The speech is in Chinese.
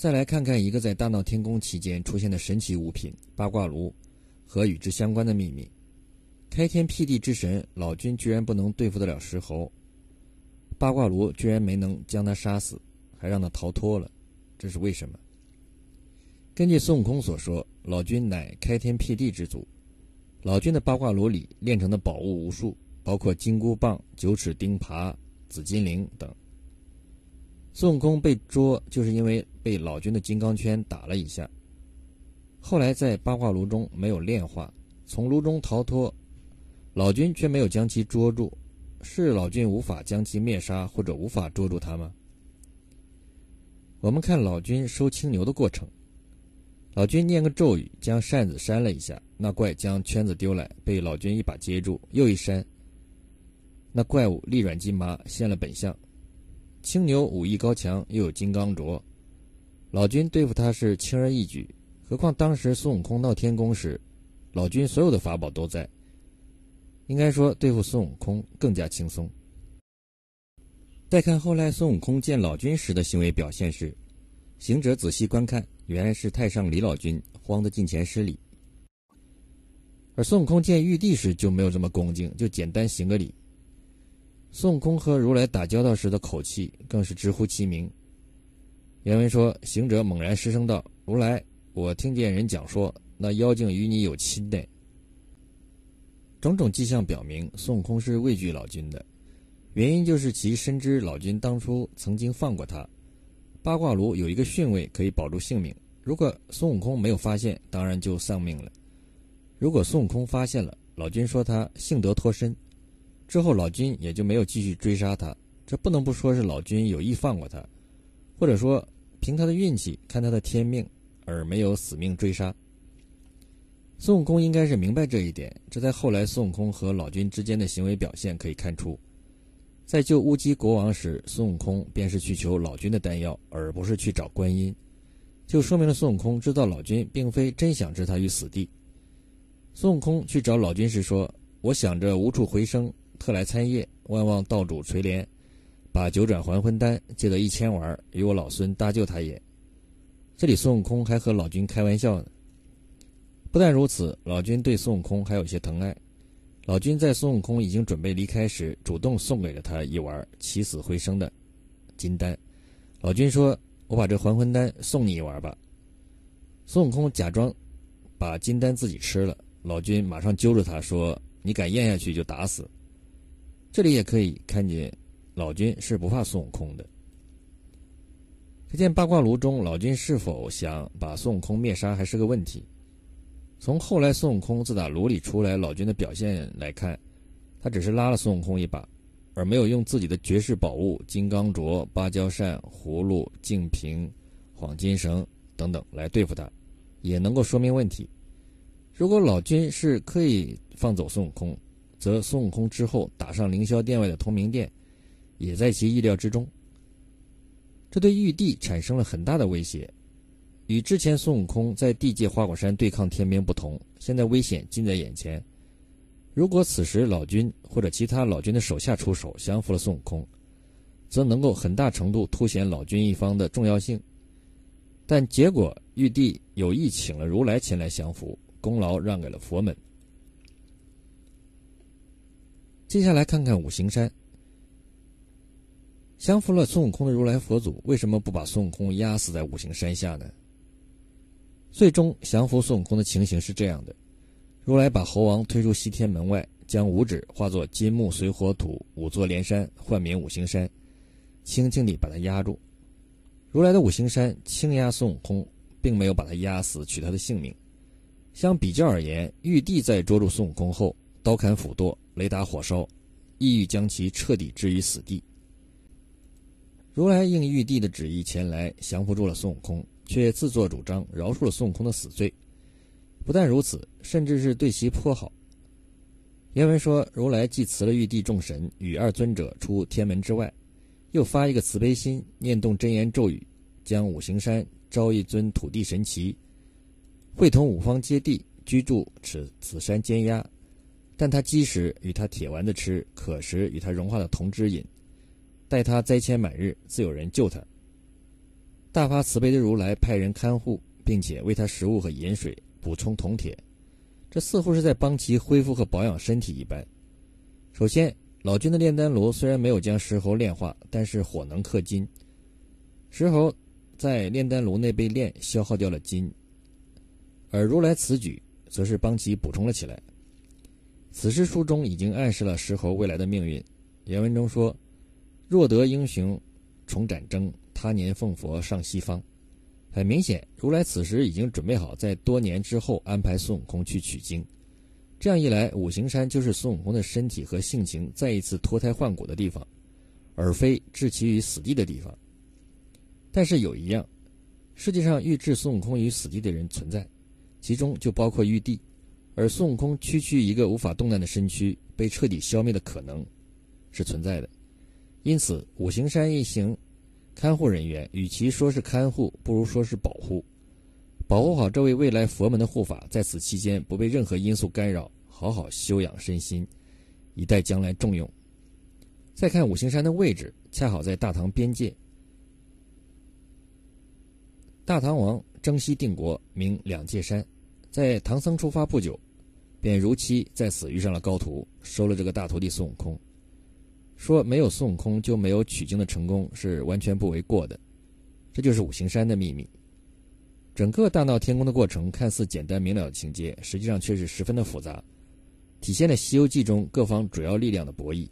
再来看看一个在大闹天宫期间出现的神奇物品——八卦炉和与之相关的秘密。开天辟地之神老君居然不能对付得了石猴，八卦炉居然没能将他杀死，还让他逃脱了，这是为什么？根据孙悟空所说，老君乃开天辟地之祖，老君的八卦炉里炼成的宝物无数，包括金箍棒、九齿钉耙、紫金铃等。孙悟空被捉，就是因为被老君的金刚圈打了一下。后来在八卦炉中没有炼化，从炉中逃脱。老君却没有将其捉住，是老君无法将其灭杀，或者无法捉住他吗？我们看老君收青牛的过程，老君念个咒语，将扇子扇了一下，那怪将圈子丢来，被老君一把接住，又一扇，那怪物力软筋麻，现了本相。青牛武艺高强，又有金刚镯，老君对付他是轻而易举，何况当时孙悟空闹天宫时，老君所有的法宝都在。应该说，对付孙悟空更加轻松。再看后来孙悟空见老君时的行为表现是：行者仔细观看，原来是太上李老君，慌得近前施礼；而孙悟空见玉帝时就没有这么恭敬，就简单行个礼。孙悟空和如来打交道时的口气更是直呼其名。原文说：行者猛然失声道：“如来，我听见人讲说，那妖精与你有亲呢。”种种迹象表明，孙悟空是畏惧老君的，原因就是其深知老君当初曾经放过他。八卦炉有一个巽位可以保住性命，如果孙悟空没有发现，当然就丧命了；如果孙悟空发现了，老君说他幸得脱身，之后老君也就没有继续追杀他。这不能不说是老君有意放过他，或者说凭他的运气，看他的天命，而没有死命追杀。孙悟空应该是明白这一点，这在后来孙悟空和老君之间的行为表现可以看出。在救乌鸡国王时，孙悟空便是去求老君的丹药，而不是去找观音，就说明了孙悟空知道老君并非真想置他于死地。孙悟空去找老君时说：“我想着无处回生，特来参谒，万望道主垂怜，把九转还魂丹借得一千丸，与我老孙搭救他也。”这里孙悟空还和老君开玩笑呢。不但如此，老君对孙悟空还有些疼爱。老君在孙悟空已经准备离开时，主动送给了他一丸起死回生的金丹。老君说：“我把这还魂丹送你一丸吧。”孙悟空假装把金丹自己吃了，老君马上揪着他说：“你敢咽下去，就打死。”这里也可以看见，老君是不怕孙悟空的。可见八卦炉中，老君是否想把孙悟空灭杀，还是个问题。从后来孙悟空自打炉里出来，老君的表现来看，他只是拉了孙悟空一把，而没有用自己的绝世宝物金刚镯、芭蕉扇、葫芦、净瓶、黄金绳等等来对付他，也能够说明问题。如果老君是刻意放走孙悟空，则孙悟空之后打上凌霄殿外的通明殿，也在其意料之中。这对玉帝产生了很大的威胁。与之前孙悟空在地界花果山对抗天兵不同，现在危险近在眼前。如果此时老君或者其他老君的手下出手降服了孙悟空，则能够很大程度凸显老君一方的重要性。但结果玉帝有意请了如来前来降服，功劳让给了佛门。接下来看看五行山，降服了孙悟空的如来佛祖为什么不把孙悟空压死在五行山下呢？最终降服孙悟空的情形是这样的：如来把猴王推出西天门外，将五指化作金木水火土五座连山，唤名五行山，轻轻地把他压住。如来的五行山轻压孙悟空，并没有把他压死，取他的性命。相比较而言，玉帝在捉住孙悟空后，刀砍斧剁，雷打火烧，意欲将其彻底置于死地。如来应玉帝的旨意前来降服住了孙悟空。却自作主张饶恕了孙悟空的死罪，不但如此，甚至是对其颇好。原文说：“如来既辞了玉帝众神，与二尊者出天门之外，又发一个慈悲心，念动真言咒语，将五行山招一尊土地神奇，会同五方揭谛居住此此山监压。但他饥时与他铁丸子吃，渴时与他融化的铜汁饮。待他灾迁满日，自有人救他。”大发慈悲的如来派人看护，并且为他食物和饮水，补充铜铁，这似乎是在帮其恢复和保养身体一般。首先，老君的炼丹炉虽然没有将石猴炼化，但是火能克金。石猴在炼丹炉内被炼，消耗掉了金，而如来此举则是帮其补充了起来。此时书中已经暗示了石猴未来的命运。原文中说：“若得英雄重展征，他年奉佛上西方。”很明显，如来此时已经准备好在多年之后安排孙悟空去取经。这样一来，五行山就是孙悟空的身体和性情再一次脱胎换骨的地方，而非置其于死地的地方。但是有一样，世界上欲置孙悟空于死地的人存在，其中就包括玉帝。而孙悟空区区一个无法动弹的身躯被彻底消灭的可能，是存在的。因此，五行山一行看护人员，与其说是看护，不如说是保护。保护好这位未来佛门的护法，在此期间不被任何因素干扰，好好休养身心，以待将来重用。再看五行山的位置，恰好在大唐边界。大唐王征西定国，名两界山。在唐僧出发不久，便如期在此遇上了高徒，收了这个大徒弟孙悟空。说没有孙悟空就没有取经的成功，是完全不为过的。这就是五行山的秘密。整个大闹天宫的过程看似简单明了的情节，实际上却是十分的复杂，体现了《西游记》中各方主要力量的博弈。